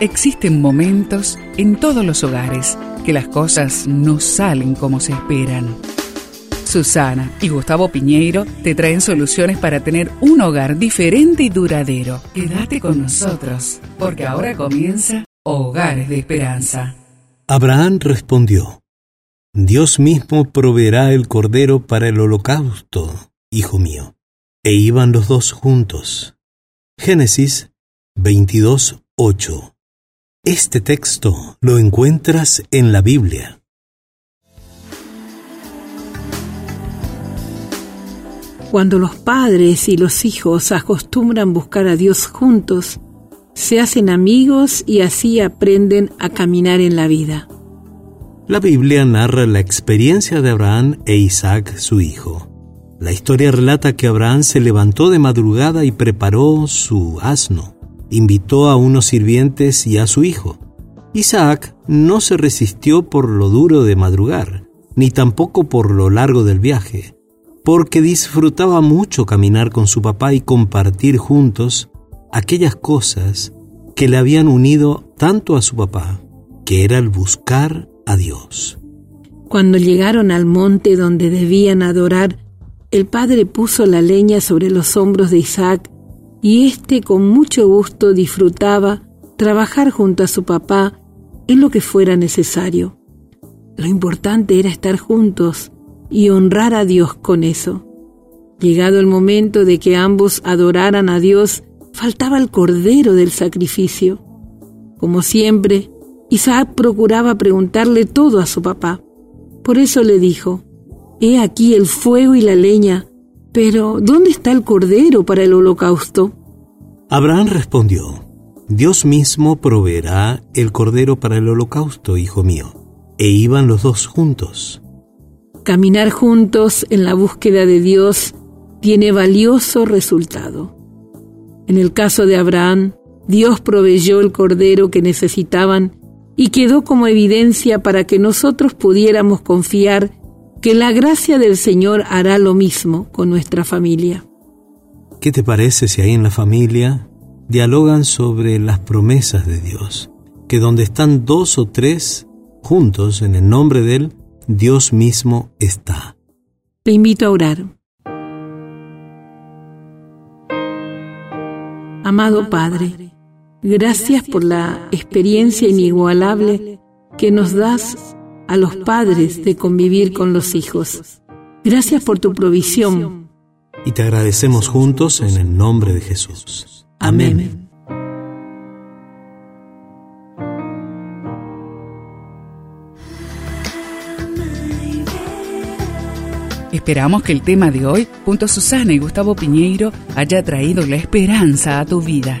Existen momentos en todos los hogares que las cosas no salen como se esperan. Susana y Gustavo Piñeiro te traen soluciones para tener un hogar diferente y duradero. Quédate con nosotros, porque ahora comienza Hogares de Esperanza. Abraham respondió, Dios mismo proveerá el cordero para el holocausto, hijo mío. E iban los dos juntos. Génesis 22, 8. Este texto lo encuentras en la Biblia. Cuando los padres y los hijos acostumbran buscar a Dios juntos, se hacen amigos y así aprenden a caminar en la vida. La Biblia narra la experiencia de Abraham e Isaac, su hijo. La historia relata que Abraham se levantó de madrugada y preparó su asno invitó a unos sirvientes y a su hijo. Isaac no se resistió por lo duro de madrugar, ni tampoco por lo largo del viaje, porque disfrutaba mucho caminar con su papá y compartir juntos aquellas cosas que le habían unido tanto a su papá, que era el buscar a Dios. Cuando llegaron al monte donde debían adorar, el padre puso la leña sobre los hombros de Isaac y éste con mucho gusto disfrutaba trabajar junto a su papá en lo que fuera necesario. Lo importante era estar juntos y honrar a Dios con eso. Llegado el momento de que ambos adoraran a Dios, faltaba el cordero del sacrificio. Como siempre, Isaac procuraba preguntarle todo a su papá. Por eso le dijo, He aquí el fuego y la leña, pero, ¿dónde está el cordero para el holocausto? Abraham respondió, Dios mismo proveerá el cordero para el holocausto, hijo mío. E iban los dos juntos. Caminar juntos en la búsqueda de Dios tiene valioso resultado. En el caso de Abraham, Dios proveyó el cordero que necesitaban y quedó como evidencia para que nosotros pudiéramos confiar que la gracia del Señor hará lo mismo con nuestra familia. ¿Qué te parece si ahí en la familia dialogan sobre las promesas de Dios? Que donde están dos o tres juntos en el nombre de Él, Dios mismo está. Te invito a orar. Amado Padre, gracias por la experiencia inigualable que nos das a los padres de convivir con los hijos. Gracias por tu provisión. Y te agradecemos juntos en el nombre de Jesús. Amén. Esperamos que el tema de hoy, junto a Susana y Gustavo Piñeiro, haya traído la esperanza a tu vida.